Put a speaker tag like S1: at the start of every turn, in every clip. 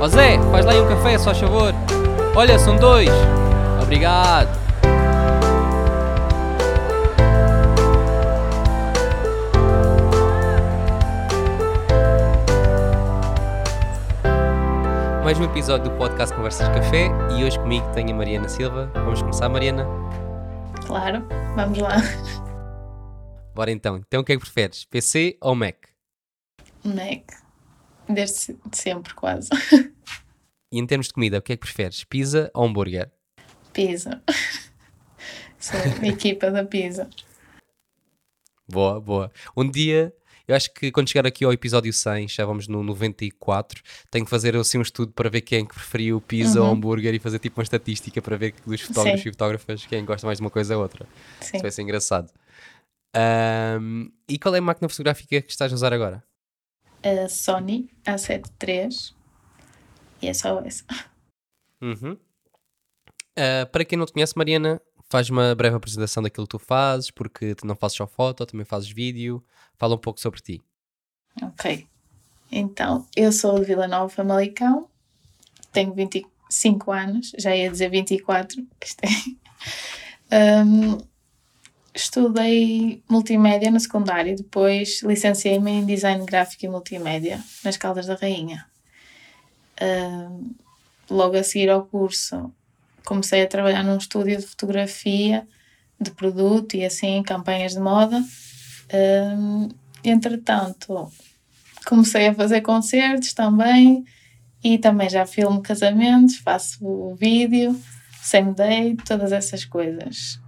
S1: Ó oh Zé, faz lá aí um café, só favor. Olha, são dois. Obrigado. Mais um episódio do podcast Conversas de Café e hoje comigo tenho a Mariana Silva. Vamos começar, Mariana?
S2: Claro, vamos lá.
S1: Bora então. Então o que é que preferes? PC ou Mac?
S2: Mac. Desde sempre, quase.
S1: E em termos de comida, o que é que preferes? Pizza ou hambúrguer?
S2: Pizza. Sou equipa da pizza.
S1: Boa, boa. Um dia, eu acho que quando chegar aqui ao episódio 100, já vamos no 94, tenho que fazer assim um estudo para ver quem é que preferiu pizza ou hambúrguer e fazer tipo uma estatística para ver dos fotógrafos
S2: Sim.
S1: e fotógrafas quem gosta mais de uma coisa ou outra.
S2: Sim.
S1: Isso vai ser engraçado. Ahm, e qual é a máquina fotográfica que estás a usar agora?
S2: A Sony A7 III. E é só essa.
S1: Uhum. Ah, para quem não te conhece, Mariana, faz uma breve apresentação daquilo que tu fazes, porque tu não fazes só foto, também fazes vídeo. Fala um pouco sobre ti.
S2: Ok. Então, eu sou de Vila Nova, Famalicão. Tenho 25 anos. Já ia dizer 24. Isto é. estudei multimédia no secundário. Depois licenciei-me em design gráfico e multimédia nas Caldas da Rainha. Hum, logo a seguir ao curso, comecei a trabalhar num estúdio de fotografia de produto e assim, campanhas de moda. Hum, entretanto, comecei a fazer concertos também e também já filmo casamentos, faço vídeo, same day, todas essas coisas.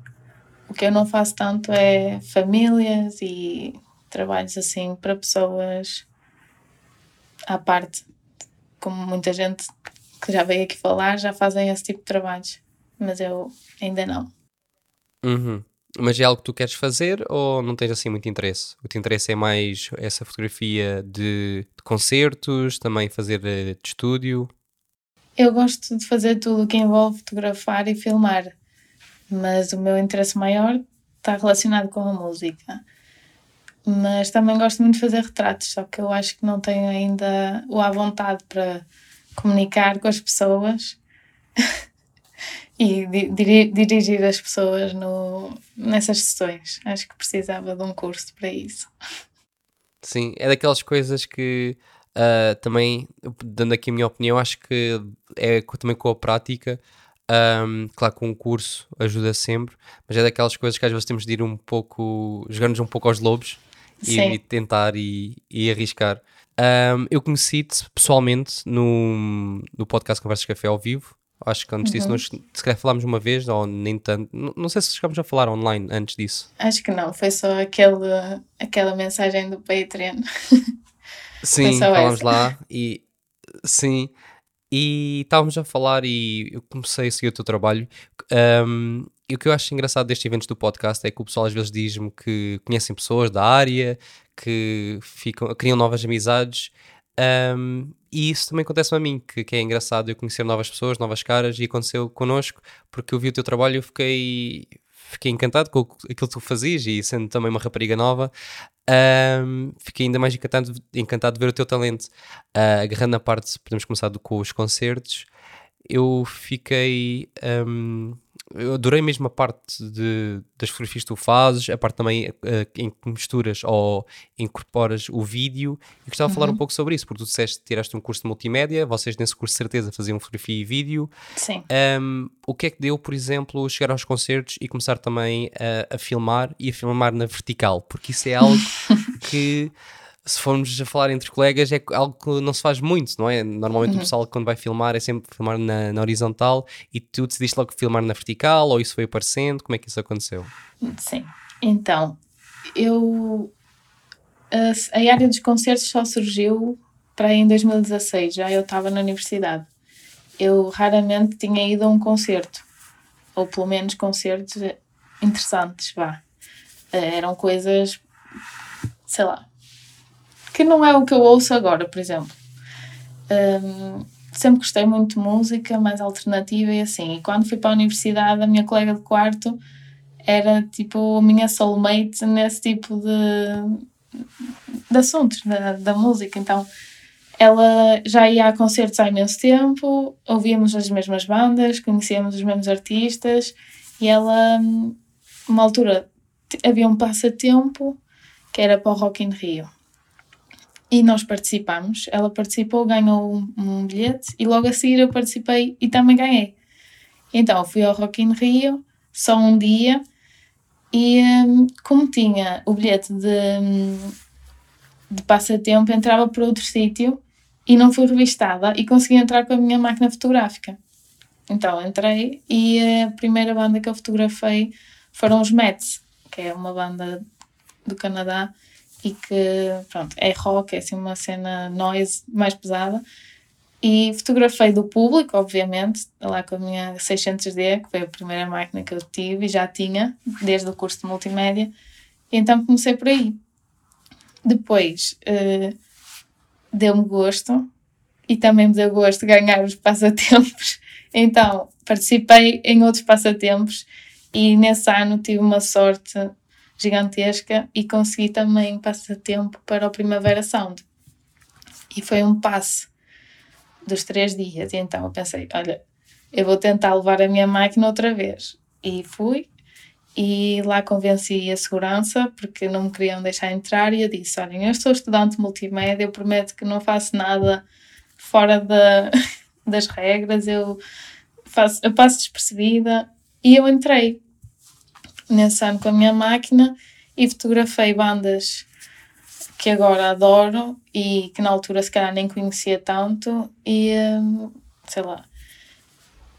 S2: O que eu não faço tanto é famílias e trabalhos assim para pessoas à parte, como muita gente que já veio aqui falar já fazem esse tipo de trabalhos, mas eu ainda não.
S1: Uhum. Mas é algo que tu queres fazer ou não tens assim muito interesse? O teu interesse é mais essa fotografia de, de concertos, também fazer eh, de estúdio?
S2: Eu gosto de fazer tudo o que envolve fotografar e filmar, mas o meu interesse maior está relacionado com a música. Mas também gosto muito de fazer retratos, só que eu acho que não tenho ainda o à vontade para comunicar com as pessoas e di- diri- dirigir as pessoas no, nessas sessões. Acho que precisava de um curso para isso.
S1: Sim, é daquelas coisas que ah, também, dando aqui a minha opinião, acho que é também com a prática. Ahm, claro que um curso ajuda sempre, mas é daquelas coisas que às vezes temos de ir um pouco, jogar-nos um pouco aos lobos e, e tentar e, e arriscar. Ahm, eu conheci-te pessoalmente no, no podcast Conversas Café ao vivo. Acho que antes disso, nós se calhar falámos uma vez, ou nem tanto. Não, não sei se chegámos a falar online antes disso.
S2: Acho que não, foi só aquele, aquela mensagem do Patreon.
S1: Sim, falámos
S2: essa.
S1: lá e sim, e estávamos a falar e eu comecei a seguir o teu trabalho. Um, e o que eu acho engraçado destes eventos do podcast é que o pessoal às vezes diz-me que conhecem pessoas da área, que ficam, criam novas amizades. um, e isso também acontece a mim, que, que é engraçado eu conhecer novas pessoas, novas caras, e aconteceu connosco, porque eu vi o teu trabalho e eu fiquei, fiquei encantado com aquilo que tu fazias, e sendo também uma rapariga nova, um, fiquei ainda mais encantado, encantado de ver o teu talento. Uh, agarrando a parte, podemos começar com os concertos, eu fiquei. um, eu adorei mesmo a parte de, das fotografias que tu fazes, a parte também uh, em que misturas ou incorporas o vídeo. E gostava de falar um pouco sobre isso, porque tu disseste que tiraste um curso de multimédia, vocês nesse curso de certeza faziam fotografia e vídeo.
S2: Sim.
S1: Um, o que é que deu, por exemplo, chegar aos concertos e começar também a, a filmar e a filmar na vertical? Porque isso é algo que, se formos a falar entre colegas, é algo que não se faz muito, não é? Normalmente o pessoal, quando vai filmar, é sempre filmar na, na horizontal e tu decidiste logo filmar na vertical ou isso foi aparecendo? Como é que isso aconteceu?
S2: Sim. Então, eu. A, a área dos concertos só surgiu para aí em 2016, já eu estava na universidade. Eu raramente tinha ido a um concerto, ou pelo menos concertos interessantes, vá. Eh, Eram coisas, sei lá, que não é o que eu ouço agora, por exemplo. Hum, sempre gostei muito de música, mais alternativa e assim. E quando fui para a universidade, a minha colega de quarto era tipo a minha soulmate nesse tipo de, de assuntos da, da música. Então ela já ia a concertos há imenso tempo, ouvíamos as mesmas bandas, conhecíamos os mesmos artistas e ela, uma altura, havia um passatempo que era para o Rock in Rio. E nós participamos, ela participou, ganhou um, um bilhete e logo a seguir eu participei e também ganhei. Então fui ao Rock in Rio, só um dia, e hum, como tinha o bilhete de, hum, de passatempo, entrava por outro sítio e não fui revistada e consegui entrar com a minha máquina fotográfica. Então entrei e a primeira banda que eu fotografei foram os Mets, que é uma banda do Canadá e que pronto, é rock, é assim uma cena noise mais pesada. E fotografei do público, obviamente, lá com a minha 600D, que foi a primeira máquina que eu tive e já tinha, desde o curso de multimédia. E então comecei por aí. Depois uh, deu-me gosto e também me deu gosto ganhar os passatempos. Então participei em outros passatempos e nesse ano tive uma sorte gigantesca e consegui também passatempo para o Primavera Sound. E foi um passe dos três dias. E então eu pensei: olha, eu vou tentar levar a minha máquina outra vez. E fui. E lá convenci a segurança porque não me queriam deixar entrar. E eu disse: Olhem, eu sou estudante multimédia, eu prometo que não faço nada fora da, das regras, eu, faço, eu passo despercebida. E eu entrei nesse ano com a minha máquina e fotografei bandas que agora adoro e que na altura se calhar nem conhecia tanto e hum, sei lá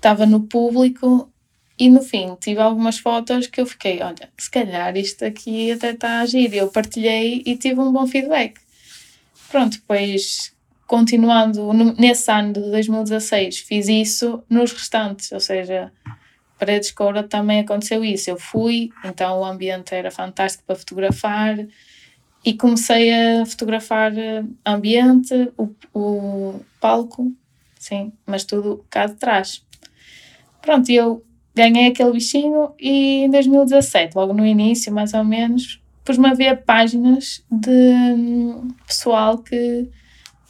S2: estava no público e no fim tive algumas fotos que eu fiquei, olha, se calhar isto aqui até está a agir. Eu partilhei e tive um bom feedback. Pronto, depois continuando nesse ano de 2016 fiz isso nos restantes, ou seja, Paredes Coura também aconteceu isso. Eu fui, então o ambiente era fantástico para fotografar e comecei a fotografar eh, ambiente, o, o palco, sim, mas tudo cá de trás. Pronto, eu ganhei aquele bichinho e em 2017, logo no início, mais ou menos, pus-me a ver páginas de hum, pessoal que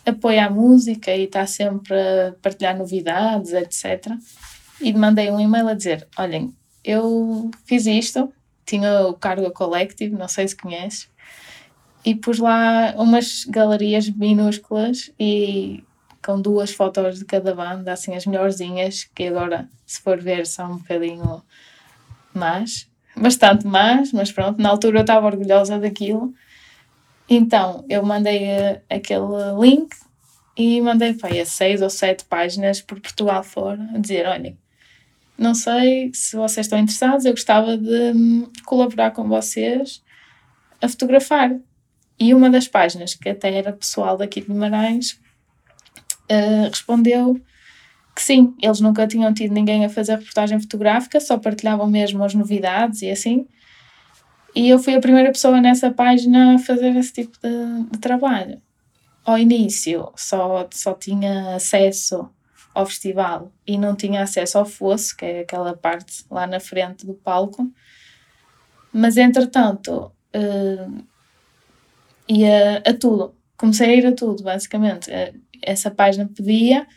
S2: apoia a música e está sempre a partilhar novidades, etc e mandei um e-mail a dizer: Olhem, eu fiz isto, tinha o Cargo Collective, não sei se conheces, e pus lá umas galerias minúsculas e com duas fotos de cada banda, assim as melhorzinhas, que agora, se for ver, são um bocadinho más, bastante más, mas pronto, na altura eu estava orgulhosa daquilo. Então eu mandei uh, aquele link e mandei para seis ou sete páginas por Portugal fora a dizer: olhem, não sei se vocês estão interessados, eu gostava de hum, colaborar com vocês a fotografar. E uma das páginas, que até era pessoal daqui de Guimarães, uh, respondeu que sim, eles nunca tinham tido ninguém a fazer reportagem fotográfica, só partilhavam mesmo as novidades e assim. E eu fui a primeira pessoa nessa página a fazer esse tipo de, de trabalho. Ao início só, só tinha acesso ao festival e não tinha acesso ao fosso, que é aquela parte lá na frente do palco. Mas entretanto, uh, ia a tudo. Comecei a ir a tudo, basicamente. Uh, essa página pedia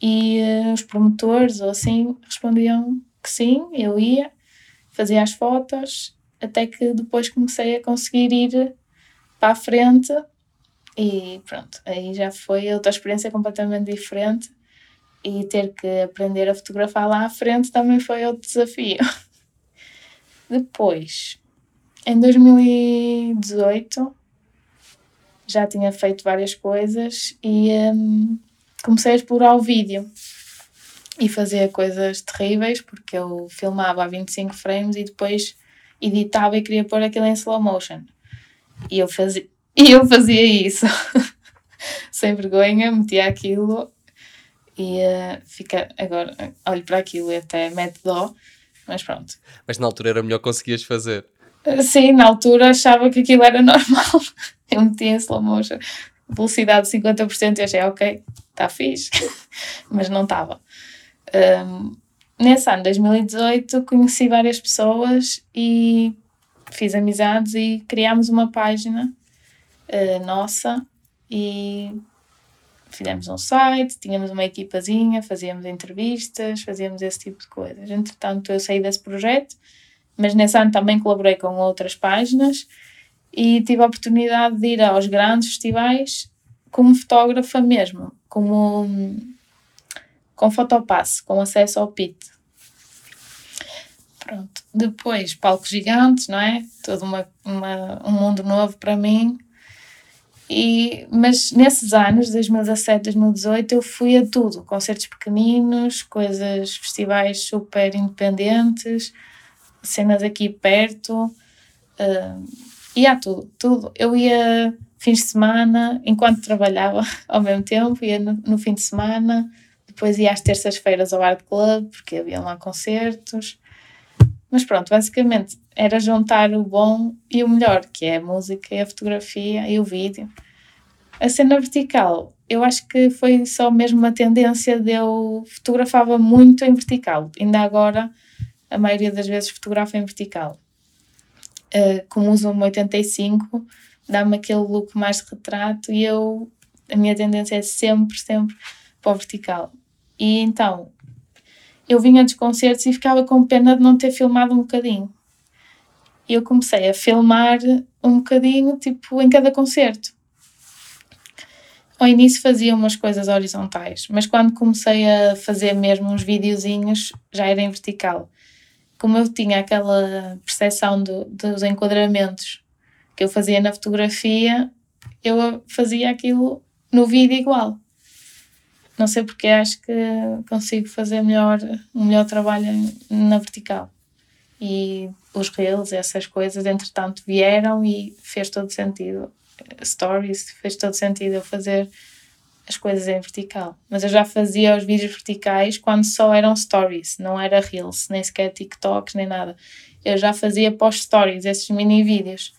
S2: e uh, os promotores ou assim respondiam que sim, eu ia, fazia as fotos, até que depois comecei a conseguir ir para a frente e pronto, aí já foi outra experiência completamente diferente e ter que aprender a fotografar lá à frente também foi outro desafio. Depois, em 2018, já tinha feito várias coisas e um, comecei a explorar o vídeo e fazia coisas terríveis porque eu filmava a 25 frames e depois editava e queria pôr aquilo em slow motion. E eu fazia, e eu fazia isso. Sem vergonha, metia aquilo e uh, fica agora, olho para aquilo e até mete dó, mas pronto.
S1: Mas na altura era melhor que conseguias fazer.
S2: Uh, sim, na altura achava que aquilo era normal. Eu metia em slow motion, velocidade de 50% e achei, ok, está fixe, mas não estava. Um, nesse ano, 2018, conheci várias pessoas e fiz amizades e criámos uma página uh, nossa e fizemos um site, tínhamos uma equipazinha, fazíamos entrevistas, fazíamos esse tipo de coisas. Entretanto, eu saí desse projeto, mas nesse ano também colaborei com outras páginas e tive a oportunidade de ir aos grandes festivais como fotógrafa mesmo, como com fotopasse, com acesso ao PIT. Pronto. Depois, palcos gigantes, não é? Todo uma, uma, um mundo novo para mim. E, mas nesses anos, 2017, 2018, eu fui a tudo: concertos pequeninos, coisas, festivais super independentes, cenas aqui perto, uh, ia tudo, tudo. Eu ia fins de semana, enquanto trabalhava ao mesmo tempo, ia no, no fim de semana, depois ia às terças-feiras ao Art Club, porque havia lá concertos. Mas pronto, basicamente era juntar o bom e o melhor, que é a música e a fotografia e o vídeo. A cena vertical, eu acho que foi só mesmo uma tendência de eu fotografava muito em vertical. Ainda agora, a maioria das vezes fotografa em vertical. Uh, como uso um 85, dá-me aquele look mais de retrato e eu, a minha tendência é sempre, sempre para o vertical. E então, eu vinha dos concertos e ficava com pena de não ter filmado um bocadinho. E eu comecei a filmar um bocadinho, tipo, em cada concerto. Ao início fazia umas coisas horizontais, mas quando comecei a fazer mesmo uns videozinhos, já era em vertical. Como eu tinha aquela percepção do, dos enquadramentos que eu fazia na fotografia, eu fazia aquilo no vídeo igual não sei porque acho que consigo fazer melhor, um melhor trabalho na vertical. E os reels, essas coisas, entretanto, vieram e fez todo sentido. Stories, fez todo sentido eu fazer as coisas em vertical. Mas eu já fazia os vídeos verticais quando só eram stories, não era reels, nem sequer TikToks, nem nada. Eu já fazia pós-stories, esses mini vídeos.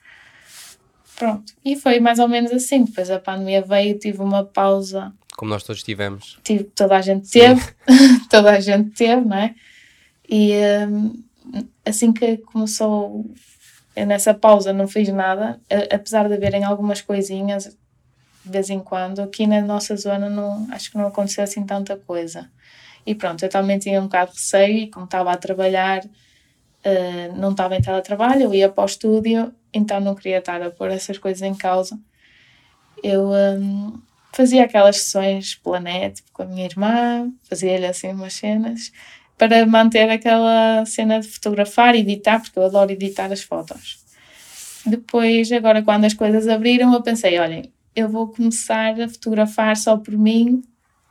S2: Pronto. E foi mais ou menos assim. Depois a pandemia veio, tive uma pausa
S1: como nós todos tivemos.
S2: Tive, toda a gente teve, toda a gente teve, não é? E um, assim que começou nessa pausa não fiz nada, apesar de haverem algumas coisinhas de vez em quando, aqui na nossa zona não, acho que não aconteceu assim tanta coisa. E pronto, eu também tinha um bocado de receio e como estava a trabalhar, uh, não estava em teletrabalho, eu ia para o estúdio, então não queria estar a pôr essas coisas em causa. Eu um, fazia aquelas sessões planete com a minha irmã, fazia-lhe assim umas cenas para manter aquela cena de fotografar e editar, porque eu adoro editar as fotos. Depois, agora quando as coisas abriram, eu pensei, olhem, eu vou começar a fotografar só por mim,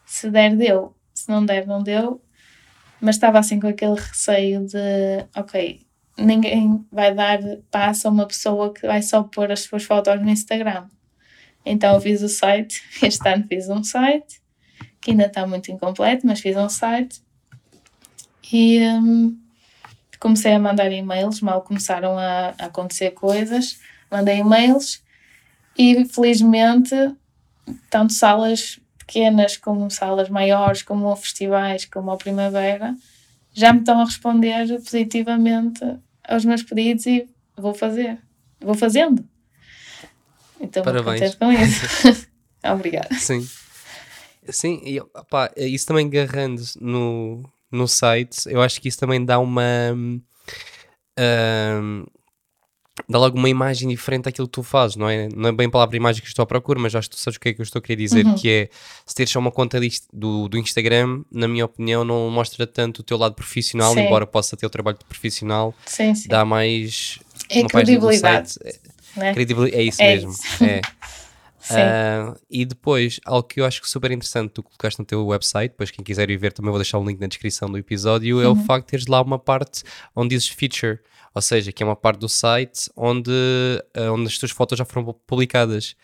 S2: se der deu, se não der não deu, mas estava assim com aquele receio de, ok, ninguém vai dar passo a uma pessoa que vai só pôr as suas fotos no Instagram. Então eu fiz o site, este ano fiz um site, que ainda está muito incompleto, mas fiz um site e um, comecei a mandar e-mails, mal começaram a, a acontecer coisas, mandei e-mails e felizmente tanto salas pequenas como salas maiores, como festivais, como a Primavera, já me estão a responder positivamente aos meus pedidos e vou fazer, vou fazendo. Então, Parabéns. com isso. Obrigada.
S1: Sim. Sim, e opa, isso também agarrando no, no site, eu acho que isso também dá uma. Um, dá logo uma imagem diferente daquilo que tu fazes, não é? Não é bem a palavra imagem que estou à procura, mas acho que tu sabes o que é que eu estou a querer dizer, uhum. que é se teres só uma conta do, do Instagram, na minha opinião, não mostra tanto o teu lado profissional, sim. embora possa ter o trabalho profissional, sim, sim. dá mais é uma credibilidade. Site, né? Credibilidade, é isso é mesmo. Isso. É. Uh, e depois, algo que eu acho que super interessante tu colocaste no teu website, depois quem quiser ir ver também vou deixar o link na descrição do episódio, uhum. é o uhum. facto de teres lá uma parte onde dizes feature, ou seja, que é uma parte do site onde, uh, onde as tuas fotos já foram publicadas.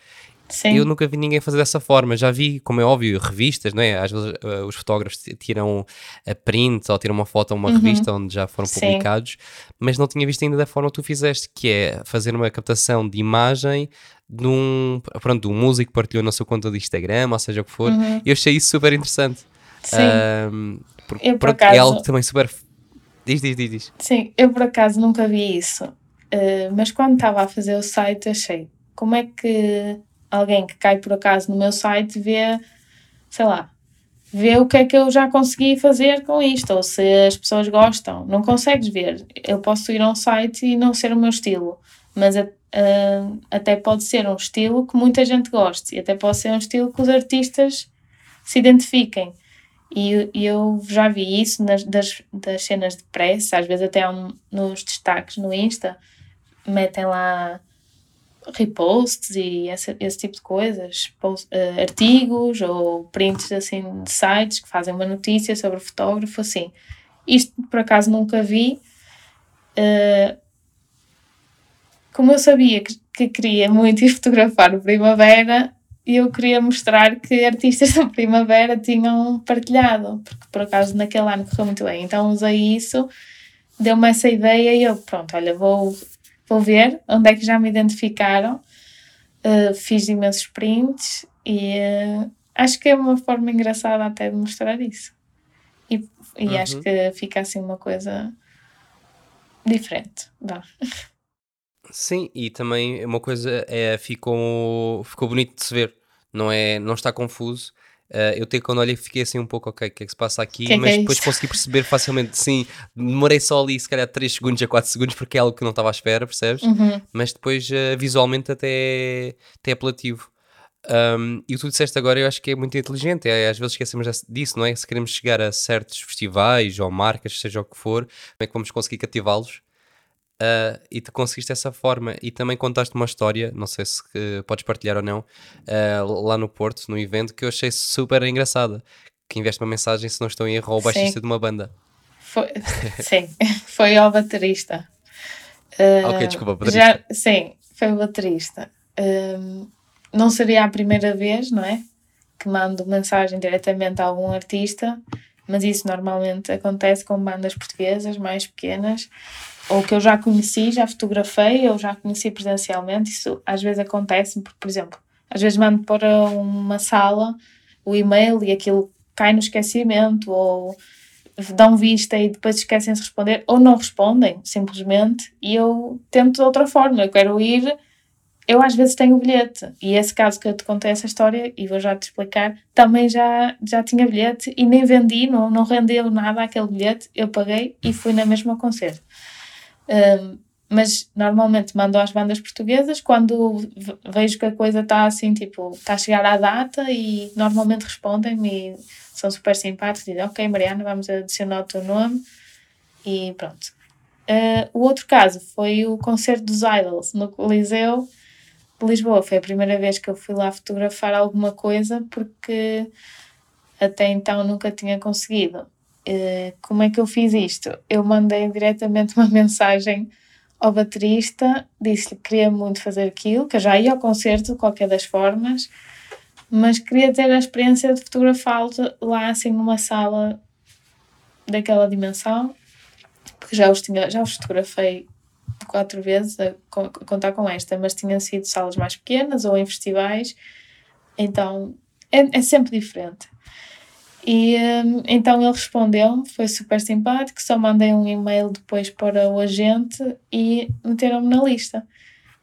S1: Sim. Eu nunca vi ninguém fazer dessa forma. Já vi, como é óbvio, revistas, não é? Às vezes uh, os fotógrafos tiram a print ou tiram uma foto a uma uhum. revista onde já foram publicados, Sim. mas não tinha visto ainda da forma que tu fizeste, que é fazer uma captação de imagem de um, pronto, de um músico que partilhou na sua conta de Instagram, ou seja o que for. Uhum. Eu achei isso super interessante. Sim. Um, porque, eu, por pronto, é acaso... É algo também super. Diz, diz, diz, diz.
S2: Sim, eu por acaso nunca vi isso. Uh, mas quando estava a fazer o site, achei como é que alguém que cai por acaso no meu site vê sei lá, vê o que é que eu já consegui fazer com isto, ou se as pessoas gostam. Não consegues ver. Eu posso ir a um site e não ser o meu estilo, mas a, a, até pode ser um estilo que muita gente goste, e até pode ser um estilo que os artistas se identifiquem. E, eu já vi isso nas, das, das cenas de pressa, às vezes até um, nos destaques no Insta, metem lá reposts e esse, esse tipo de coisas, post, uh, artigos ou prints assim de sites que fazem uma notícia sobre o fotógrafo, assim. Isto por acaso nunca vi. Uh, como eu sabia que, que queria muito ir fotografar o Primavera, eu queria mostrar que artistas da Primavera tinham partilhado, porque por acaso naquele ano correu muito bem. Então usei isso, deu-me essa ideia e eu, pronto, olha, vou vou ver onde é que já me identificaram. Uh, fiz imensos prints e uh, acho que é uma forma engraçada até de mostrar isso. E, e uhum. acho que fica assim uma coisa diferente.
S1: Sim, e também uma coisa é ficou, ficou bonito de se ver, não, é, não está confuso Uh, eu tenho quando olhei fiquei assim um pouco, ok, o que é que se passa aqui? Que é mas é depois consegui perceber facilmente, sim, demorei só ali se calhar 3 segundos a 4 segundos porque é algo que não estava à espera, percebes? Uhum. Mas depois uh, visualmente até, até é apelativo. Um, e o que tu disseste agora eu acho que é muito inteligente, é, às vezes esquecemos disso, não é? Se queremos chegar a certos festivais ou marcas, seja o que for, como é que vamos conseguir cativá-los? Uh, e te conseguiste dessa forma. E também contaste uma história, não sei se uh, podes partilhar ou não, uh, lá no Porto, no evento, que eu achei super engraçada. Que investe uma mensagem, se não estou em erro, ao baixista sim. de uma banda.
S2: Foi, sim, foi ao baterista.
S1: ok, desculpa, baterista.
S2: Já, sim, foi o baterista. não seria a primeira vez, não é? Que mando mensagem diretamente a algum artista, mas isso normalmente acontece com bandas portuguesas mais pequenas ou que eu já conheci, já fotografei, ou já conheci presencialmente. Isso às vezes acontece, porque, por exemplo, às vezes mando para uma sala o e-mail e aquilo cai no esquecimento, ou dão vista e depois esquecem-se de responder, ou não respondem, simplesmente, e eu tento de outra forma. Eu quero ir, eu às vezes tenho o bilhete, e esse caso que eu te contei essa história, e vou já te explicar, também já, já tinha bilhete e nem vendi, não, não rendeu nada aquele bilhete, eu paguei e fui na mesma concerto. Um, mas normalmente mando às bandas portuguesas quando vejo que a coisa está assim, tipo, está a chegar à data e normalmente respondem-me e são super simpáticos, dizem, ok Mariana, vamos adicionar o teu nome e pronto. Uh, o outro caso foi o concerto dos Idols no Coliseu de Lisboa. Foi a primeira vez que eu fui lá fotografar alguma coisa porque até então nunca tinha conseguido. Uh, como é que eu fiz isto? Eu mandei diretamente uma mensagem ao baterista, disse-lhe que queria muito fazer aquilo, que eu já ia ao concerto de qualquer das formas, mas queria ter a experiência de fotografá-lo lá assim numa sala daquela dimensão, porque já os, tinha, já os fotografei quatro vezes a, a contar com esta, mas tinham sido salas mais pequenas ou em festivais, então é, é sempre diferente. E um, então ele respondeu-me, foi super simpático, só mandei um e-mail depois para o agente e meteram-me na lista.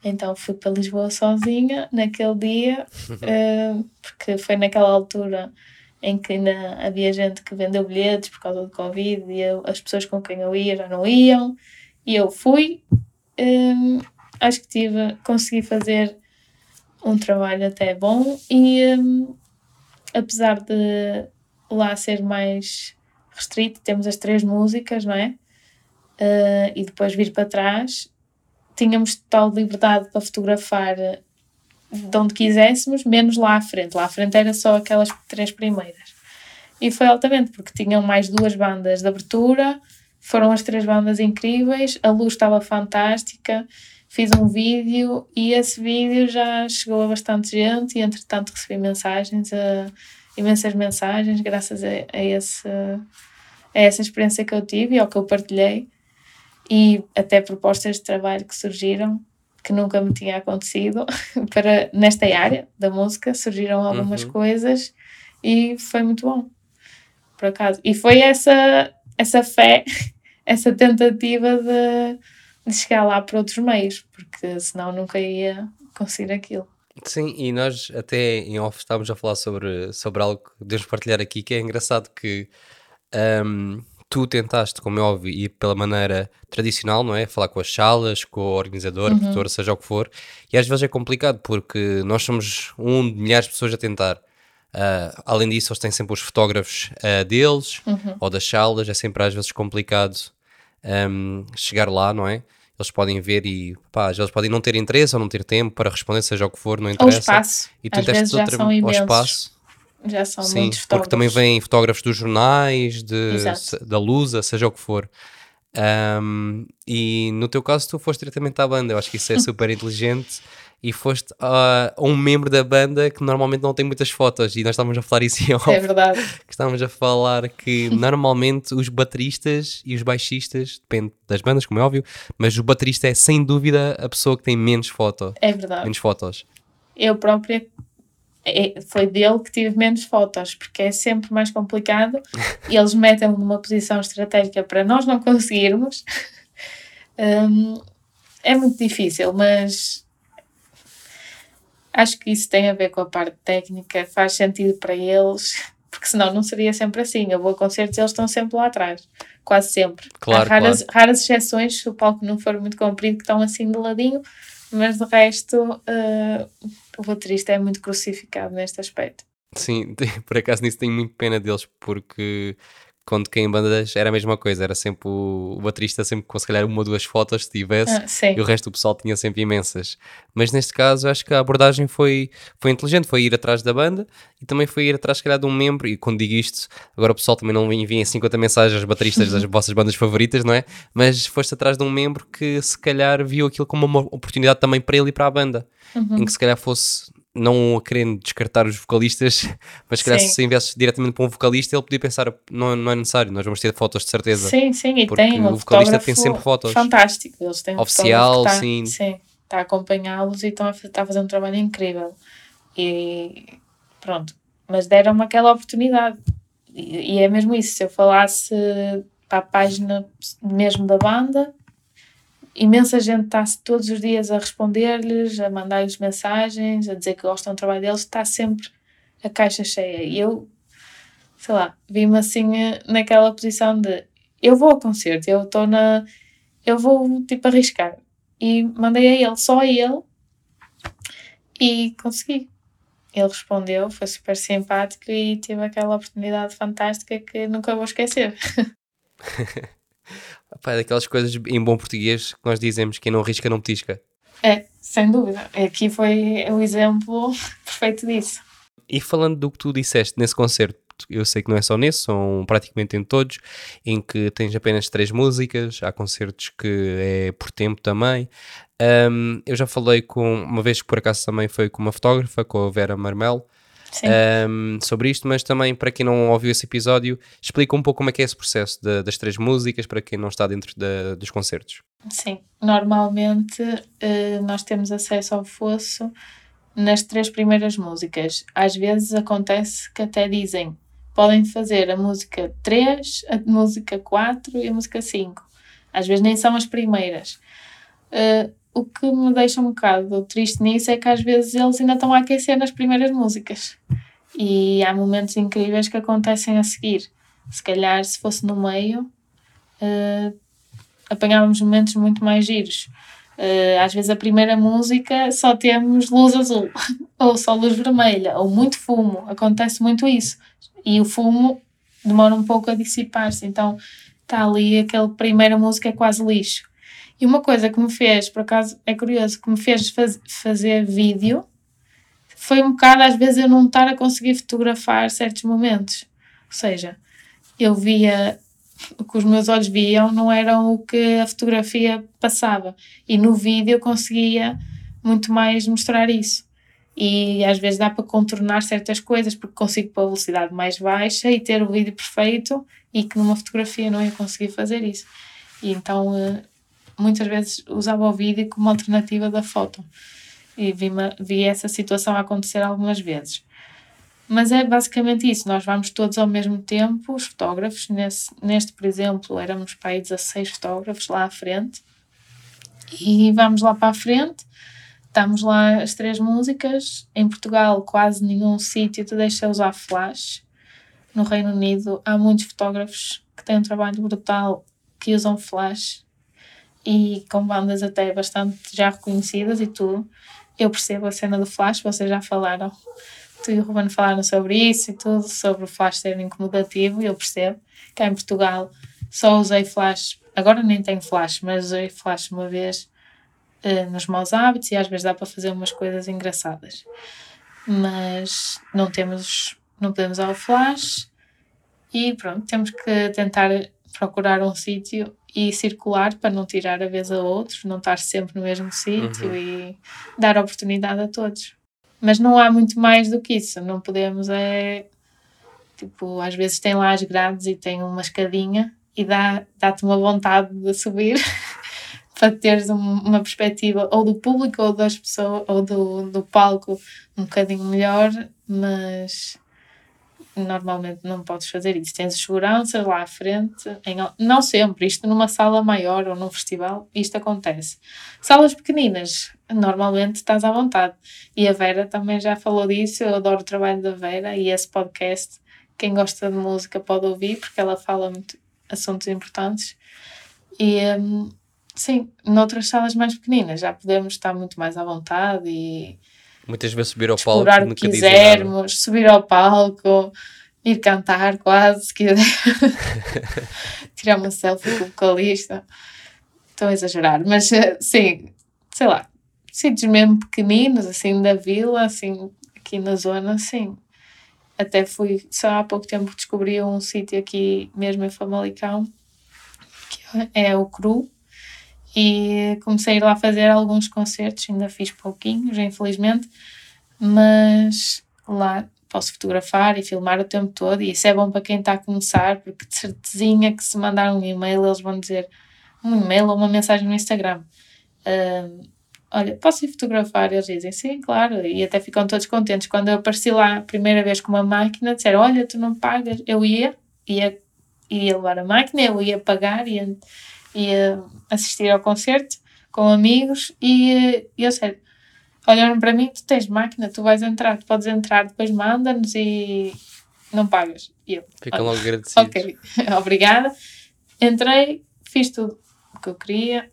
S2: Então fui para Lisboa sozinha naquele dia, uh, porque foi naquela altura em que ainda havia gente que vendeu bilhetes por causa do Covid e eu, as pessoas com quem eu ia já não iam. E eu fui, um, acho que tive, consegui fazer um trabalho até bom e um, apesar de lá ser mais restrito, temos as três músicas, não é? Uh, e depois vir para trás, tínhamos total liberdade para fotografar de onde quiséssemos, menos lá à frente. Lá à frente era só aquelas três primeiras. E foi altamente, porque tinham mais duas bandas de abertura, foram as três bandas incríveis, a luz estava fantástica, fiz um vídeo e esse vídeo já chegou a bastante gente e entretanto recebi mensagens a imensas mensagens graças a, a, esse, a essa experiência que eu tive e ao que eu partilhei e até propostas de trabalho que surgiram que nunca me tinha acontecido para nesta área da música surgiram algumas uhum. coisas e foi muito bom por acaso e foi essa essa fé essa tentativa de, de chegar lá por outros meios porque senão nunca ia conseguir aquilo
S1: Sim, e nós até em off estávamos a falar sobre, sobre algo que devemos partilhar aqui, que é engraçado que um, tu tentaste, como é óbvio, ir pela maneira tradicional, não é? Falar com as salas, com o organizador, uhum. produtor, seja o que for, e às vezes é complicado porque nós somos um de milhares de pessoas a tentar. Uh, além disso, eles têm sempre os fotógrafos uh, deles uhum. ou das salas, é sempre às vezes complicado um, chegar lá, não é? Eles podem ver e pá, eles podem não ter interesse ou não ter tempo para responder, seja o que for, não interessa. Ou espaço. E tu às vezes já são imensos. espaço
S2: já são
S1: Sim,
S2: muitos
S1: fotógrafos. porque também vêm fotógrafos dos jornais, de, da Lusa, seja o que for. Um, e no teu caso, tu foste diretamente à banda. Eu acho que isso é super inteligente. E foste a uh, um membro da banda que normalmente não tem muitas fotos. E nós estávamos a falar isso em off.
S2: É verdade.
S1: Que estávamos a falar que normalmente os bateristas e os baixistas, depende das bandas, como é óbvio, mas o baterista é sem dúvida a pessoa que tem menos fotos.
S2: É verdade.
S1: Menos fotos.
S2: Eu própria é, foi dele que tive menos fotos, porque é sempre mais complicado e eles metem-me numa posição estratégica para nós não conseguirmos. um, é muito difícil, mas acho que isso tem a ver com a parte técnica, faz sentido para eles, porque senão não seria sempre assim. Eu vou a concertos e eles estão sempre lá atrás, quase sempre. Claro, Há raras, claro. raras exceções, se o palco não for muito comprido, que estão assim de ladinho, mas de resto. Uh, o baterista é muito crucificado neste aspecto.
S1: Sim, por acaso nisso tenho muito pena deles, porque quando toquei em bandas era a mesma coisa, era sempre o, o baterista sempre com se calhar uma ou duas fotos se tivesse ah, e o resto do pessoal tinha sempre imensas. Mas neste caso acho que a abordagem foi, foi inteligente, foi ir atrás da banda e também foi ir atrás se calhar de um membro, e quando digo isto, agora o pessoal também não envia 50 mensagens aos bateristas das vossas bandas favoritas, não é? Mas foste atrás de um membro que se calhar viu aquilo como uma oportunidade também para ele e para a banda, uhum. em que se calhar fosse não querendo descartar os vocalistas, mas se calhar se enviasse diretamente para um vocalista, ele podia pensar, não, não é necessário, nós vamos ter fotos de certeza.
S2: Sim, sim, e tem um o vocalista tem sempre fotos. Fantástico, eles têm Oficial, um tá, sim. Sim, está a acompanhá-los e estão a, está a fazer um trabalho incrível. E pronto, mas deram-me aquela oportunidade. E, e é mesmo isso, se eu falasse para a página mesmo da banda, imensa gente está todos os dias a responder-lhes, a mandar-lhes mensagens, a dizer que gostam do trabalho deles, está sempre a caixa cheia. E eu, sei lá, vi-me assim eh, naquela posição de eu vou ao concerto, eu estou na. Eu vou tipo arriscar. E mandei a ele, só a ele, e consegui. Ele respondeu, foi super simpático e tive aquela oportunidade fantástica que nunca vou esquecer.
S1: Pá, é daquelas coisas em bom português que nós dizemos: quem não risca não petisca.
S2: É, sem dúvida. Aqui foi o exemplo perfeito disso.
S1: E falando do que tu disseste nesse concerto, eu sei que não é só nesse, são praticamente em todos, em que tens apenas três músicas, há concertos que é por tempo também. Um, eu já falei com, uma vez que por acaso também foi com uma fotógrafa, com a Vera Marmel, um, sobre isto, mas também para quem não ouviu esse episódio, explica um pouco como é que é esse processo de, das três músicas para quem não está dentro de, dos concertos.
S2: Sim, normalmente uh, nós temos acesso ao fosso nas três primeiras músicas. Às vezes acontece que até dizem podem fazer a música 3, a música 4 e a música 5. Às vezes nem são as primeiras. Uh, o que me deixa um bocado triste nisso é que às vezes eles ainda estão a aquecer nas primeiras músicas. E há momentos incríveis que acontecem a seguir. Se calhar, se fosse no meio, uh, apanhávamos momentos muito mais giros. Uh, às vezes a primeira música só temos luz azul, ou só luz vermelha, ou muito fumo. Acontece muito isso. E o fumo demora um pouco a dissipar-se. Então está ali aquela primeira música é quase lixo. E uma coisa que me fez, por acaso é curioso, que me fez faz, fazer vídeo foi um bocado às vezes eu não estar a conseguir fotografar certos momentos. Ou seja, eu via o que os meus olhos viam não eram o que a fotografia passava. E no vídeo eu conseguia muito mais mostrar isso. E às vezes dá para contornar certas coisas porque consigo pôr a velocidade mais baixa e ter o vídeo perfeito e que numa fotografia não ia conseguir fazer isso. E então eh, muitas vezes usava o vídeo como alternativa da foto. E vi, vi essa situação acontecer algumas vezes. Mas é basicamente isso, nós vamos todos ao mesmo tempo, os fotógrafos, nesse, neste, por exemplo, éramos para aí 16 fotógrafos lá à frente, e vamos lá para a frente, estamos lá as três músicas. Em Portugal, quase nenhum sítio te deixa usar flash. No Reino Unido, há muitos fotógrafos que têm um trabalho brutal que usam flash e com bandas até bastante já reconhecidas e tudo. Eu percebo a cena do flash, vocês já falaram. Tu e o Ruben falaram sobre isso e tudo, sobre o flash ser incomodativo, eu percebo. Cá em Portugal só usei flash, agora nem tenho flash, mas usei flash uma vez uh, nos maus hábitos e às vezes dá para fazer umas coisas engraçadas. Mas não temos, não podemos usar o flash e pronto, temos que tentar procurar um sítio e circular para não tirar a vez a outros, não estar sempre no mesmo sítio uhum. e dar oportunidade a todos. Mas não há muito mais do que isso, não podemos é tipo, às vezes tem lá as grades e tem uma escadinha e dá, dá-te uma vontade de subir para teres um, uma perspectiva ou do público ou das pessoas ou do, do palco um bocadinho melhor, mas normalmente não podes fazer isso. Tens segurança lá à frente, em, não sempre, isto numa sala maior ou num festival, isto acontece. Salas pequeninas, normalmente estás à vontade. E a Vera também já falou disso, eu adoro o trabalho da Vera e esse podcast. Quem gosta de música pode ouvir, porque ela fala muito assuntos importantes. E um, sim, noutras salas mais pequeninas já podemos estar muito mais à vontade e
S1: Muitas vezes subir ao palco,
S2: explorar o que quisermos, subir ao palco, ir cantar quase, se quiser. Tirar uma selfie com o vocalista. Estou a exagerar, mas eh, sim, sei lá, sítios mesmo pequeninos, assim, da vila, assim, aqui na zona, sim. Até fui, só há pouco tempo descobri um sítio aqui mesmo em Famalicão, que é o Cru, e comecei a ir lá fazer alguns concertos, ainda fiz pouquinhos, infelizmente, mas lá posso fotografar e filmar o tempo todo e isso é bom para quem está a começar, porque de certezinha que se mandar um e-mail eles vão dizer um e-mail ou uma mensagem no Instagram. Uh, olha, posso ir fotografar? Eles dizem, sim, claro, e até ficam todos contentes. Quando eu apareci lá a primeira vez com uma máquina, disseram, olha, tu não pagas. Eu ia, ia, ia levar a máquina, eu ia pagar, ia, ia assistir ao concerto com amigos e, e eu sei, olharam para mim, tu tens máquina, tu vais entrar, tu podes entrar, depois manda-nos e não pagas. E eu,
S1: Ficam logo agradecidos.
S2: Ok, obrigada. Entrei, fiz tudo o que eu queria.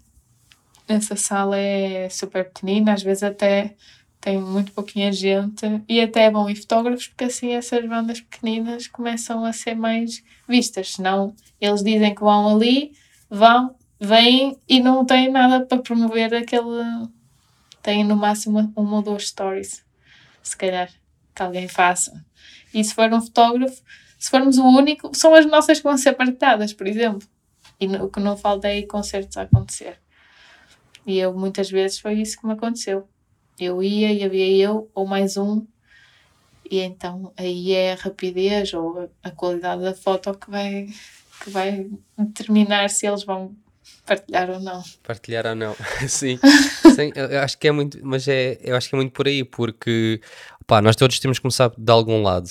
S2: Essa sala é super pequenina, às vezes até tem muito pouquinha gente e até é bom ir fotógrafos porque assim essas bandas pequeninas começam a ser mais vistas, senão eles dizem que vão ali, vão, vêm e não têm nada para promover aquele. Têm no máximo uma ou duas stories, se calhar, que alguém faça. E se for um fotógrafo, se formos o único, são as nossas que vão ser partilhadas, por exemplo. E o que não falta é concertos a acontecer. E eu, muitas vezes, foi isso que me aconteceu. Eu ia e havia eu ou mais um, e então aí é a rapidez ou a qualidade da foto que vai, que vai determinar se eles vão partilhar ou não.
S1: Partilhar ou não, sim. sim. Eu acho que é muito, mas é, eu acho que é muito por aí, porque pá, nós todos temos que começar de algum lado.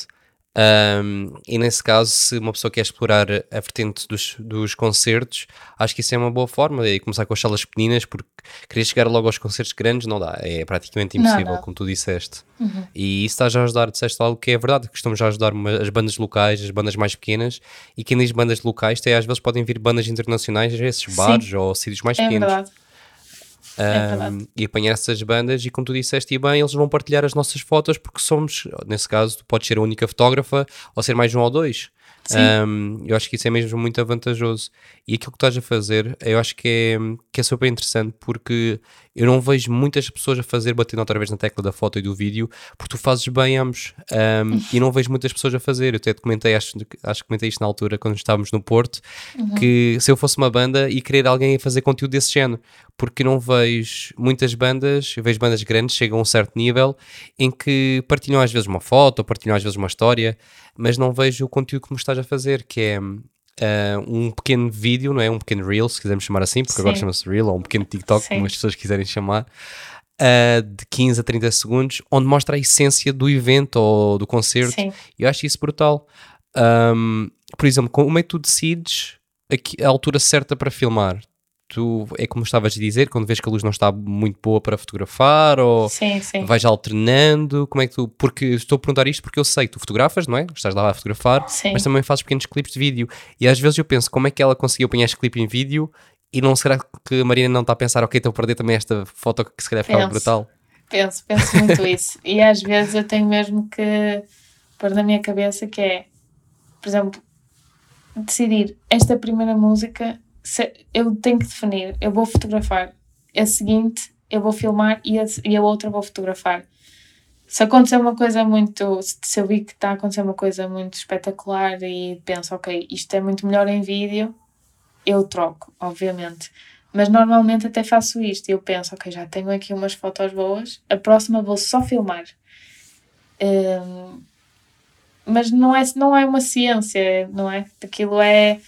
S1: Um, e nesse caso, se uma pessoa quer explorar a vertente dos, dos concertos, acho que isso é uma boa forma de começar com as salas pequeninas, porque querer chegar logo aos concertos grandes não dá, é praticamente impossível, não, não. como tu disseste. Uhum. E isso está já a ajudar, disseste algo que é verdade, que estamos já a ajudar uma, as bandas locais, as bandas mais pequenas, e quem diz bandas locais, até às vezes podem vir bandas internacionais, esses bares Sim. ou sítios mais é pequenos. Verdade. Um, e apanhar essas bandas e como tu disseste e bem, eles vão partilhar as nossas fotos porque somos, nesse caso, tu podes ser a única fotógrafa ou ser mais um ou dois. Um, eu acho que isso é mesmo muito vantajoso. E aquilo que estás a fazer, eu acho que é, que é super interessante porque eu não vejo muitas pessoas a fazer batendo outra vez na tecla da foto e do vídeo, porque tu fazes bem ambos. Um, e não vejo muitas pessoas a fazer. Eu até comentei, acho, acho que comentei isto na altura quando estávamos no Porto, uhum. que se eu fosse uma banda e querer alguém a fazer conteúdo desse género, porque não vejo muitas bandas, eu vejo bandas grandes, chegam a um certo nível, em que partilham às vezes uma foto, ou partilham às vezes uma história, mas não vejo o conteúdo que me estás a fazer, que é uh, um pequeno vídeo, não é? Um pequeno reel, se quisermos chamar assim, porque Sim. agora chama-se reel, ou um pequeno TikTok, Sim. como as pessoas quiserem chamar, uh, de 15 a 30 segundos, onde mostra a essência do evento ou do concerto. Sim. E eu acho isso brutal. Um, por exemplo, como é que tu decides a altura certa para filmar? Tu é como estavas a dizer, quando vês que a luz não está muito boa para fotografar ou
S2: Sim, sim.
S1: vais alternando, como é que tu, porque estou a perguntar isto porque eu sei, tu fotografas, não é? Estás lá a fotografar,
S2: Sim.
S1: mas também fazes pequenos clipes de vídeo e às vezes eu penso, como é que ela conseguiu apanhar este clipe em vídeo e não será que a Marina não está a pensar, ok, estou a perder também esta foto que se calhar ficava brutal?
S2: Penso, penso muito isso. E às vezes eu tenho mesmo que pôr na minha cabeça que é, por exemplo, decidir esta primeira música, se- eu tenho que definir, eu vou fotografar, a seguinte eu vou filmar e a, e a outra vou fotografar. Se acontecer uma coisa muito, se eu vi que está a acontecer uma coisa muito espetacular e penso, ok, isto é muito melhor em vídeo, eu troco, obviamente. Mas normalmente até faço isto. Eu penso, ok, já tenho aqui umas fotos boas, a próxima vou só filmar. Hum, mas não é, não é uma ciência, não é? Aquilo é.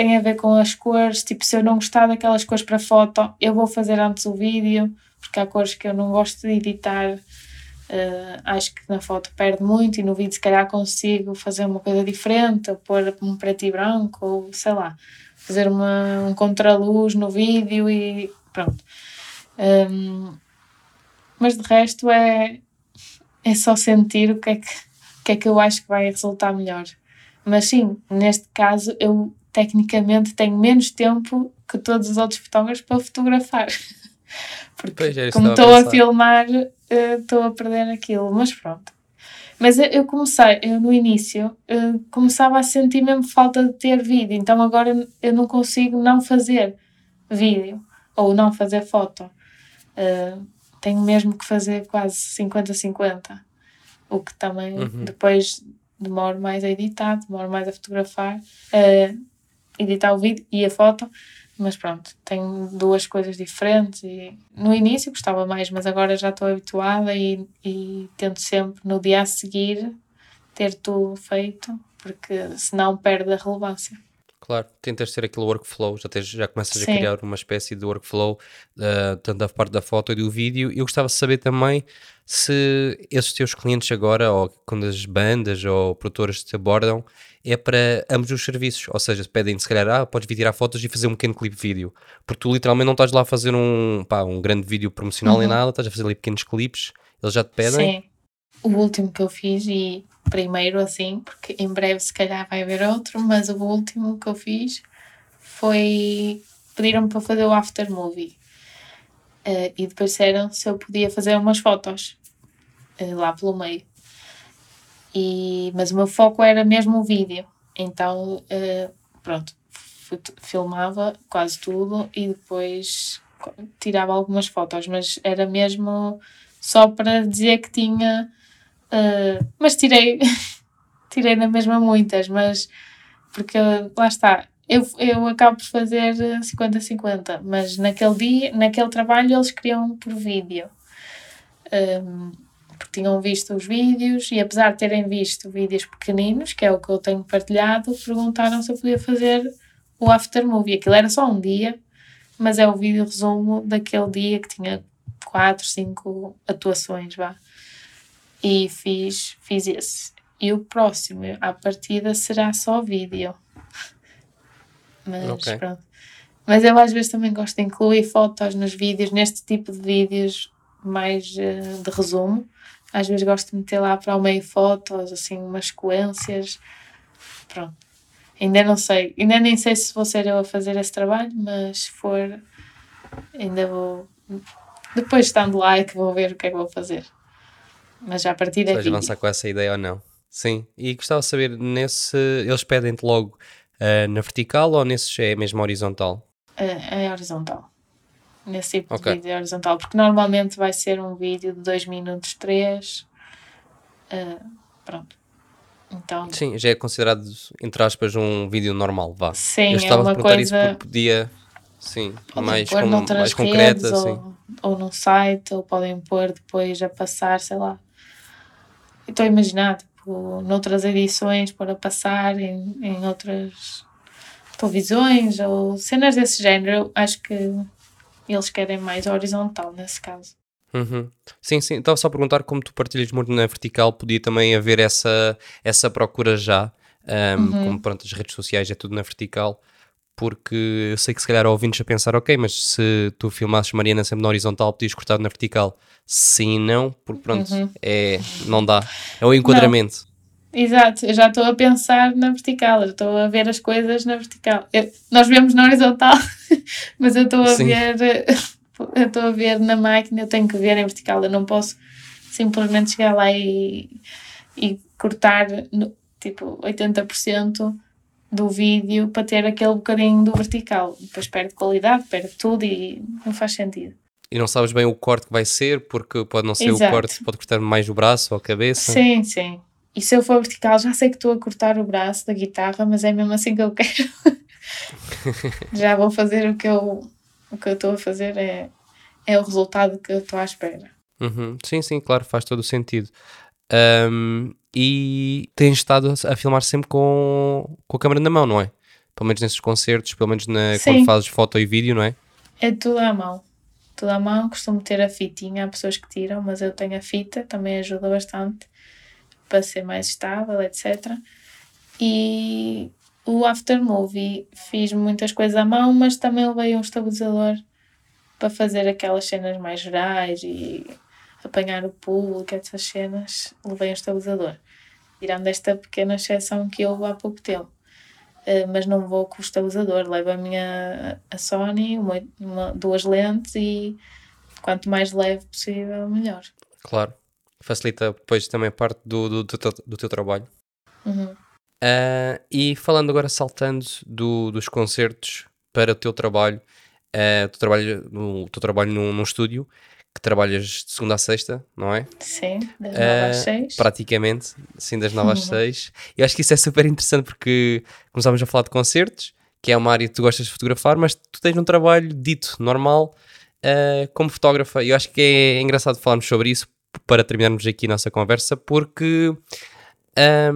S2: Tem a ver com as cores. Tipo, se eu não gostar daquelas cores para foto, eu vou fazer antes o vídeo, porque há cores que eu não gosto de editar. Uh, acho que na foto perde muito e no vídeo se calhar consigo fazer uma coisa diferente, ou pôr um preto e branco, ou sei lá, fazer uma, um contraluz no vídeo e pronto. Um, mas de resto é, é só sentir o que é que, o que é que eu acho que vai resultar melhor. Mas sim, neste caso eu tecnicamente tenho menos tempo que todos os outros fotógrafos para fotografar. Porque
S1: isso
S2: como
S1: a
S2: estou a
S1: pensar.
S2: filmar, eh, estou a perder aquilo, mas pronto. Mas eu, eu comecei, eu no início, eh, começava a sentir mesmo falta de ter vídeo, então agora eu não consigo não fazer vídeo ou não fazer foto. Eh, tenho mesmo que fazer quase 50-50, o que também
S1: Uhum.
S2: depois demoro mais a editar, demoro mais a fotografar, a editar o vídeo e a foto, mas pronto, tenho duas coisas diferentes e no início gostava mais, mas agora já estou habituada e, e tento sempre no dia a seguir ter tudo feito, porque senão perde a relevância.
S1: Claro, tentas ter aquele workflow, já, tens, já começas a
S2: Sim.
S1: criar uma espécie de workflow, uh, tanto da parte da foto e do vídeo. Eu gostava de saber também se esses teus clientes agora, ou quando as bandas ou produtoras te abordam, é para ambos os serviços. Ou seja, pedem se calhar, ah, podes vir tirar fotos e fazer um pequeno clipe vídeo. Porque tu literalmente não estás lá a fazer um, pá, um grande vídeo promocional nem
S2: Uhum.
S1: nada, estás a fazer ali pequenos clipes, eles já te pedem.
S2: Sim. O último que eu fiz e primeiro assim, porque em breve se calhar vai haver outro, mas o último que eu fiz foi pediram-me para fazer o after movie. Eh, e depois disseram se eu podia fazer umas fotos eh, lá pelo meio. E, mas o meu foco era mesmo o vídeo. Então, eh, pronto, filmava quase tudo e depois tirava algumas fotos, mas era mesmo só para dizer que tinha. Eh, mas tirei, tirei na mesma muitas, mas porque lá está, eu, eu acabo por fazer eh, 50-50, mas naquele dia, naquele trabalho eles queriam por vídeo. Um, porque tinham visto os vídeos e apesar de terem visto vídeos pequeninos, que é o que eu tenho partilhado, perguntaram se eu podia fazer o after movie. Aquilo era só um dia, mas é o vídeo resumo daquele dia que tinha 4, 5 atuações, vá. E fiz, fiz esse. E o próximo, à partida, será só vídeo. Mas
S1: Ok.
S2: pronto. Mas eu às vezes também gosto de incluir fotos nos vídeos, neste tipo de vídeos mais eh, de resumo. Às vezes gosto de meter lá para o meio fotos, assim, umas sequências. Pronto. Ainda não sei, ainda nem sei se vou ser eu a fazer esse trabalho, mas se for, ainda vou. Depois estando lá é que vou ver o que é que vou fazer. Mas já a partir
S1: Se vais avançar com essa ideia ou não. Sim, e gostava de saber, nesse, eles pedem-te logo ah, na vertical ou nesses é mesmo horizontal?
S2: É, é horizontal. Nesse tipo
S1: Ok.
S2: de vídeo é horizontal. Porque normalmente vai ser um vídeo de 2 minutos, 3. pronto. Então,
S1: Sim, já é considerado, entre aspas, um vídeo normal, vá.
S2: sim,
S1: Eu
S2: é
S1: estava a
S2: uma
S1: perguntar isso
S2: coisa.
S1: porque podia, sim,
S2: Podem
S1: mais,
S2: pôr
S1: com, mais concreta,
S2: ou, ou num site, ou podem pôr depois a passar, sei lá. Estou a imaginar, tipo, noutras edições, pôr a passar em, em outras televisões ou cenas desse género. Eu acho que eles querem mais horizontal nesse caso.
S1: Uhum. Sim, sim, estava só a perguntar como tu partilhas muito na vertical, podia também haver essa, essa procura já, ahm,
S2: Uhum.
S1: como pronto, as redes sociais é tudo na vertical, porque eu sei que se calhar ouvintes a pensar, ok, mas se tu filmasses Mariana sempre na horizontal, podias cortar na vertical. Sim, não, porque pronto,
S2: Uhum.
S1: é, não dá. É o enquadramento.
S2: Exato, eu já estou a pensar na vertical, eu estou a ver as coisas na vertical. Eu- nós vemos na horizontal, mas eu estou a
S1: Sim.
S2: ver, eu estou a ver na máquina, eu tenho que ver em vertical, eu não posso simplesmente chegar lá e, e cortar no- tipo 80% do vídeo para ter aquele bocadinho do vertical. Depois perde qualidade, perde tudo e não faz sentido.
S1: E não sabes bem o corte que vai ser, porque pode não ser
S2: Exato.
S1: o corte, pode cortar mais o braço ou a cabeça.
S2: Sim, sim. E se eu for vertical, já sei que estou a cortar o braço da guitarra, mas é mesmo assim que eu quero. já vou fazer o que eu o que eu estou a fazer é, é o resultado que eu estou à espera.
S1: Uhum. Sim, sim, claro, faz todo o sentido. Ahm, e tens estado a, filmar sempre com, com a câmera na mão, não é? Pelo menos nesses concertos, pelo menos na,
S2: Sim.
S1: quando fazes foto e vídeo, não é?
S2: É tudo à mão. Tudo à mão, costumo ter a fitinha, há pessoas que tiram, mas eu tenho a fita, também ajuda bastante para ser mais estável, etc. E o aftermovie fiz muitas coisas à mão, mas também levei um estabilizador para fazer aquelas cenas mais gerais e apanhar o público, essas cenas, levei um estabilizador. Tirando esta pequena exceção que houve há pouco tempo. Uh, mas não vou com o estabilizador, levo a minha a Sony, uma, uma- duas lentes e quanto mais leve possível, melhor.
S1: Claro. Facilita depois também parte do, do, do, teu- do teu trabalho.
S2: Uhum.
S1: Ah, e falando agora, saltando do- dos concertos para o teu trabalho, ah, tu trabalho, no, o teu trabalho num, num estúdio que trabalhas de segunda a sexta, não é?
S2: Sim, das
S1: Ah,
S2: 9 às 6.
S1: praticamente, sim, das 9 às
S2: Uhum.
S1: 6. E eu acho que isso é super interessante porque começámos a falar de concertos, que é uma área que tu gostas de fotografar, mas tu tens um trabalho dito normal ah, como fotógrafa. Eu acho que é engraçado falarmos sobre isso para terminarmos aqui a nossa conversa, porque ah,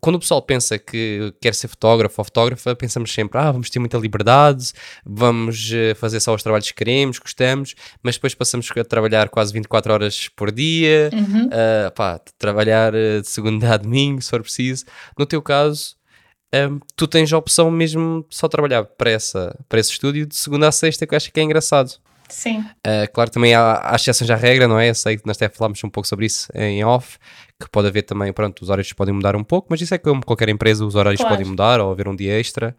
S1: quando o pessoal pensa que quer ser fotógrafo ou fotógrafa, pensamos sempre, ah, vamos ter muita liberdade, vamos eh, fazer só os trabalhos que queremos, gostamos, mas depois passamos a trabalhar quase 24 horas por dia,
S2: Uhum.
S1: Uh, pá, trabalhar uh, de segunda a domingo, se for preciso. No teu caso, um, tu tens a opção mesmo de só trabalhar para, essa, para esse estúdio de segunda a sexta, que eu acho que é engraçado.
S2: Sim,
S1: Uh, claro, também há, há exceções à regra, não é? Eu sei que nós até falámos um pouco sobre isso em off, que pode haver também, pronto, os horários podem mudar um pouco, mas isso é como qualquer empresa, os horários
S2: Claro.
S1: podem mudar ou haver um dia extra.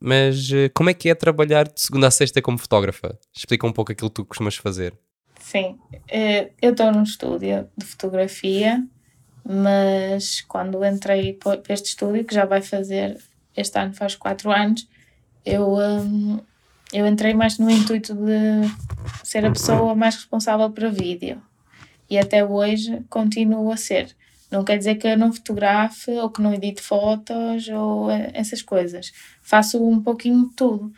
S1: Mas uh, como é que é trabalhar de segunda a sexta como fotógrafa? Explica um pouco aquilo que tu costumas fazer.
S2: sim. Eh, Eu estou num estúdio de fotografia, mas quando entrei para este estúdio, que já vai fazer, este ano faz 4 anos, eu, hum, eu entrei mais no intuito de ser a pessoa mais responsável para vídeo. E até hoje continuo a ser. Não quer dizer que eu não fotografe ou que não edite fotos ou eh, essas coisas. Faço um pouquinho de tudo.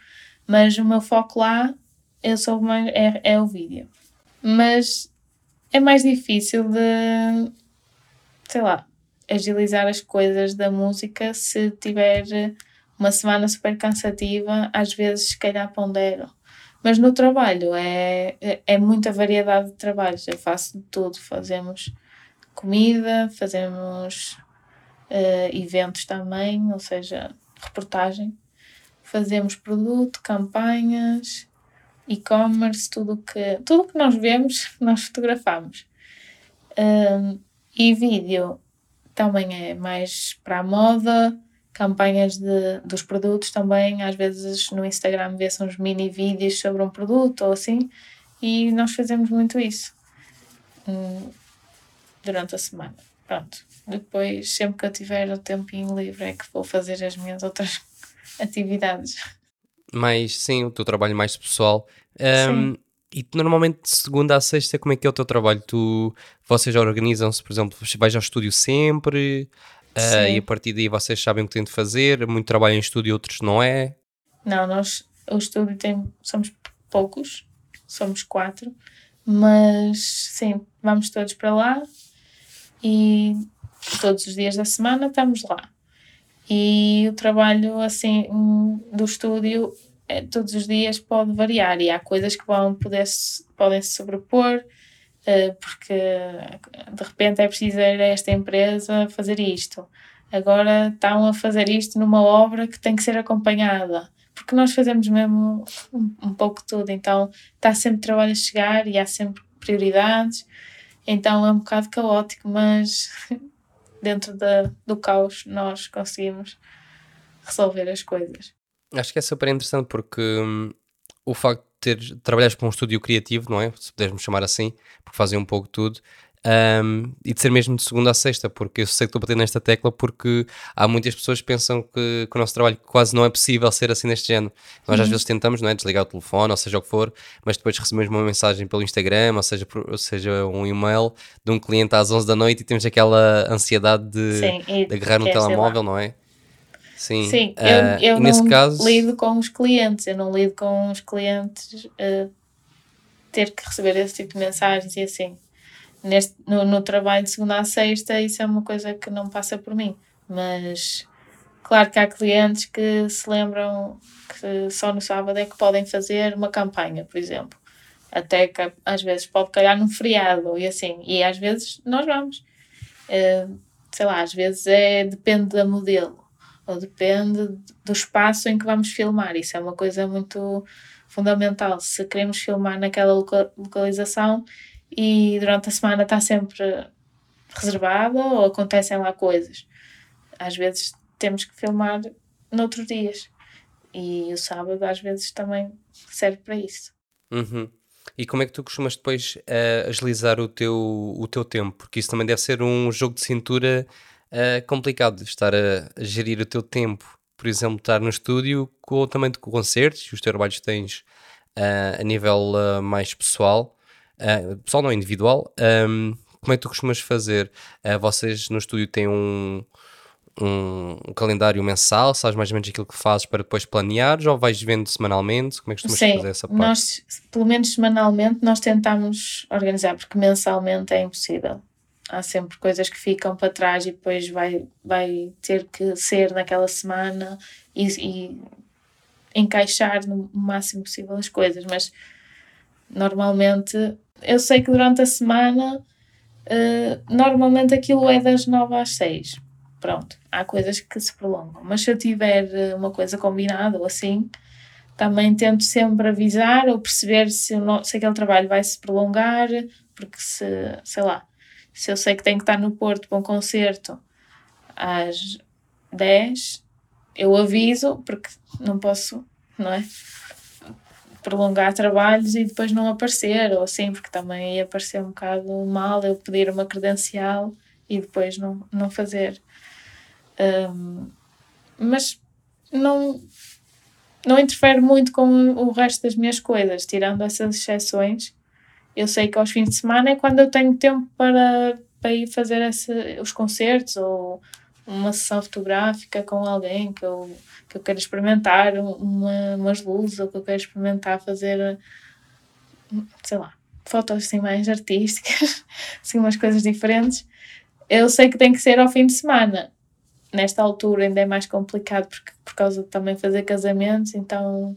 S2: Mas o meu foco lá eu sou mais, é, é o vídeo. Mas é mais difícil de, sei lá, agilizar as coisas da música se tiver uma semana super cansativa, às vezes se calhar pondero. Mas no trabalho é, é, é muita variedade de trabalhos. Eu faço de tudo. Fazemos comida, fazemos eh, eventos também, ou seja, reportagem. Fazemos produto, campanhas, e-commerce, tudo que, tudo que nós vemos, nós fotografamos. E vídeo também é mais para a moda, campanhas de, dos produtos também, às vezes no Instagram vê-se uns mini vídeos sobre um produto ou assim, e nós fazemos muito isso hum, durante a semana. Pronto. Depois, sempre que eu tiver o tempinho livre, é que vou fazer as minhas outras atividades.
S1: mais, sim, o teu trabalho mais pessoal. Um, e tu, normalmente de segunda a sexta, como é que é o teu trabalho? Tu, vocês organizam-se, por exemplo, vais ao estúdio sempre uh, e a partir daí vocês sabem o que têm de fazer, muito trabalho em estúdio, outros não é.
S2: Não, nós, o estúdio tem, somos poucos, somos quatro, mas sim, vamos todos para lá e todos os dias da semana estamos lá. E o trabalho assim do estúdio é, todos os dias pode variar e há coisas que vão poder podem se sobrepor eh, porque de repente é preciso ir a esta empresa fazer isto. Agora estão a fazer isto numa obra que tem que ser acompanhada porque nós fazemos mesmo um, pouco tudo, então está sempre trabalho a chegar e há sempre prioridades, então é um bocado caótico, mas dentro do caos nós conseguimos resolver as coisas.
S1: Acho que é super interessante porque hum, o facto ter, trabalhares para um estúdio criativo, não é? Se puderes chamar assim, porque fazem um pouco tudo, um, e de ser mesmo de segunda a sexta, porque eu sei que estou batendo nesta tecla porque há muitas pessoas que pensam que, que o nosso trabalho quase não é possível ser assim neste género. Nós às uhum. vezes tentamos, não é? Desligar o telefone, ou seja o que for, mas depois recebemos uma mensagem pelo Instagram, ou seja, ou seja um e-mail de um cliente às 11 da noite e temos aquela ansiedade de, Sim, de agarrar no telemóvel, não é?
S2: Sim, Sim uh, eu, eu não caso... lido com os clientes, eu não lido com os clientes uh, ter que receber esse tipo de mensagens e assim neste, no, no trabalho de segunda a sexta, isso é uma coisa que não passa por mim. Mas claro que há clientes que se lembram que só no sábado é que podem fazer uma campanha, por exemplo. Até que às vezes pode calhar num feriado e assim. E às vezes nós vamos. Uh, sei lá, às vezes é, depende da modelo ou depende do espaço em que vamos filmar. Isso é uma coisa muito fundamental. Se queremos filmar naquela localização, e durante a semana está sempre reservada ou acontecem lá coisas. Às vezes temos que filmar noutros dias e o sábado às vezes também serve para isso.
S1: Uhum. E como é que tu costumas depois uh, agilizar o teu, o teu tempo? Porque isso também deve ser um jogo de cintura uh, complicado, estar a, a, gerir o teu tempo. Por exemplo, estar no estúdio com, também com concertos, os trabalhos que tens uh, a nível mais pessoal uh, pessoal não individual, um, como é que tu costumas fazer? Uh, vocês no estúdio têm um, um, um, calendário mensal, sabes mais ou menos aquilo que fazes para depois planeares ou vais vendo semanalmente? Como é que costumas Sim, fazer essa parte?
S2: Nós, pelo menos semanalmente, nós tentamos organizar, porque mensalmente é impossível. Há sempre coisas que ficam para trás e depois vai, vai ter que ser naquela semana e, e encaixar no máximo possível as coisas, mas normalmente eu sei que durante a semana, uh, normalmente aquilo é das 9 às 6. Pronto, há coisas que se prolongam. Mas se eu tiver eh, uma coisa combinada ou assim, também tento sempre avisar ou perceber se, não, se aquele trabalho vai se prolongar, porque se, sei lá, se eu sei que tenho que estar no Porto para um concerto às 10, eu aviso, porque não posso, não é? prolongar trabalhos e depois não aparecer, ou assim, porque também ia parecer um bocado mal eu pedir uma credencial e depois não, não fazer. Um, mas não, não interfere muito com o resto das minhas coisas, tirando essas exceções. Eu sei que aos fins de semana é quando eu tenho tempo para, para ir fazer esse, os concertos ou uma sessão fotográfica com alguém que eu que eu quero experimentar uma, umas luzes ou que eu quero experimentar fazer, sei lá, fotos assim mais artísticas, assim umas coisas diferentes. Eu sei que tem que ser ao fim de semana. Nesta altura ainda é mais complicado porque, por causa de também fazer casamentos, então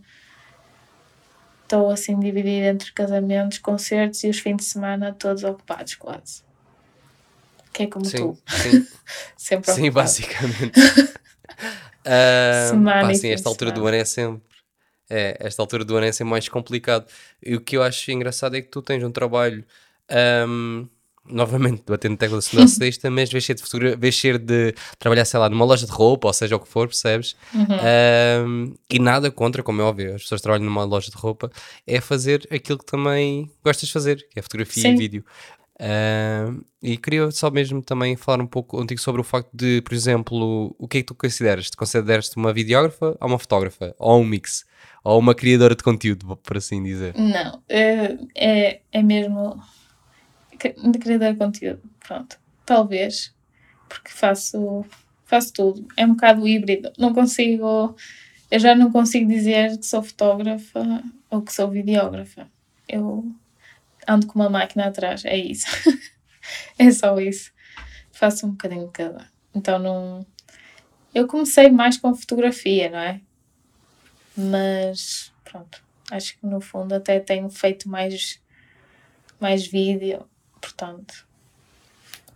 S2: estou assim dividida entre casamentos, concertos e os fins de semana todos ocupados quase. Que é como sim, tu. Sim,
S1: Sempre Sim, basicamente. Uh, pá, sim, esta altura do ano é sempre. É, esta altura do ano é sempre mais complicado. E o que eu acho engraçado é que tu tens um trabalho. Um, novamente, batendo tecla da segunda a sexta, mas vês ser, de fotografia, vês ser de trabalhar, sei lá, numa loja de roupa, ou seja, o que for, percebes? Uhum. Um, e nada contra, como é óbvio, as pessoas trabalham numa loja de roupa, é fazer aquilo que também gostas de fazer, que é fotografia Sim. e vídeo. Uh, e queria só mesmo também falar um pouco contigo sobre o facto de, por exemplo, o que é que tu consideras? Te consideras-te uma videógrafa ou uma fotógrafa? Ou um mix? Ou uma criadora de conteúdo, por assim dizer?
S2: Não, é, é, é mesmo criadora de conteúdo, pronto. Talvez, porque faço, faço tudo. É um bocado híbrido. Não consigo, eu já não consigo dizer que sou fotógrafa ou que sou videógrafa. Eu ando com uma máquina atrás, é isso. é só isso. Faço um bocadinho de cada. Então não. Eu comecei mais com fotografia, não é? Mas pronto, acho que no fundo até tenho feito mais, mais vídeo, portanto.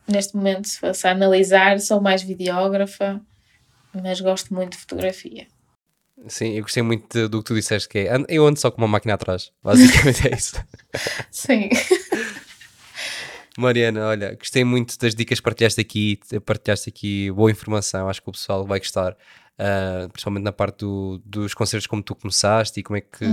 S2: Neste momento, se fosse analisar, sou mais videógrafa, mas gosto muito de fotografia.
S1: Sim, eu gostei muito do que tu disseste, que é, "Ando- eu ando só com uma máquina atrás, basicamente é isso.
S2: Sim.
S1: Mariana, olha, gostei muito das dicas que partilhaste aqui, te- partilhaste aqui boa informação, acho que o pessoal vai gostar, ah, principalmente na parte do- dos concertos como tu começaste e como é que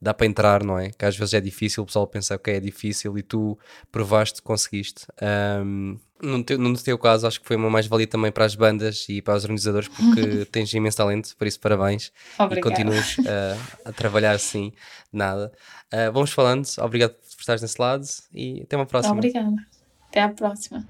S1: dá para entrar, não é? Que às vezes é difícil, o pessoal pensa que é difícil e tu provaste, conseguiste. Ahm, no, teu, no teu caso, acho que foi uma mais-valia também para as bandas e para os organizadores, porque tens imenso talento, por isso parabéns e
S2: Obrigada.
S1: continuas ah, a trabalhar assim, nada. Ah, vamos falando, obrigado por estares nesse lado e até uma próxima.
S2: Obrigada. Até à próxima.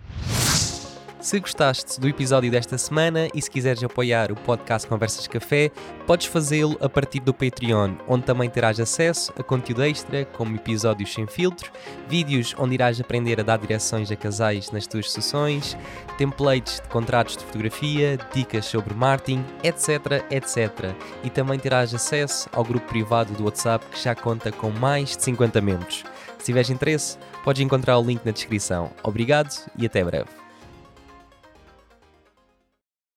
S1: Se gostaste do episódio desta semana e se quiseres apoiar o podcast Conversas Café, podes fazê-lo a partir do Patreon, onde também terás acesso a conteúdo extra, como episódios sem filtro, vídeos onde irás aprender a dar direções a casais nas tuas sessões, templates de contratos de fotografia, dicas sobre marketing, etc, etc. E também terás acesso ao grupo privado do WhatsApp que já conta com mais de 50 membros. Se tiveres interesse, podes encontrar o link na descrição. Obrigado e até breve.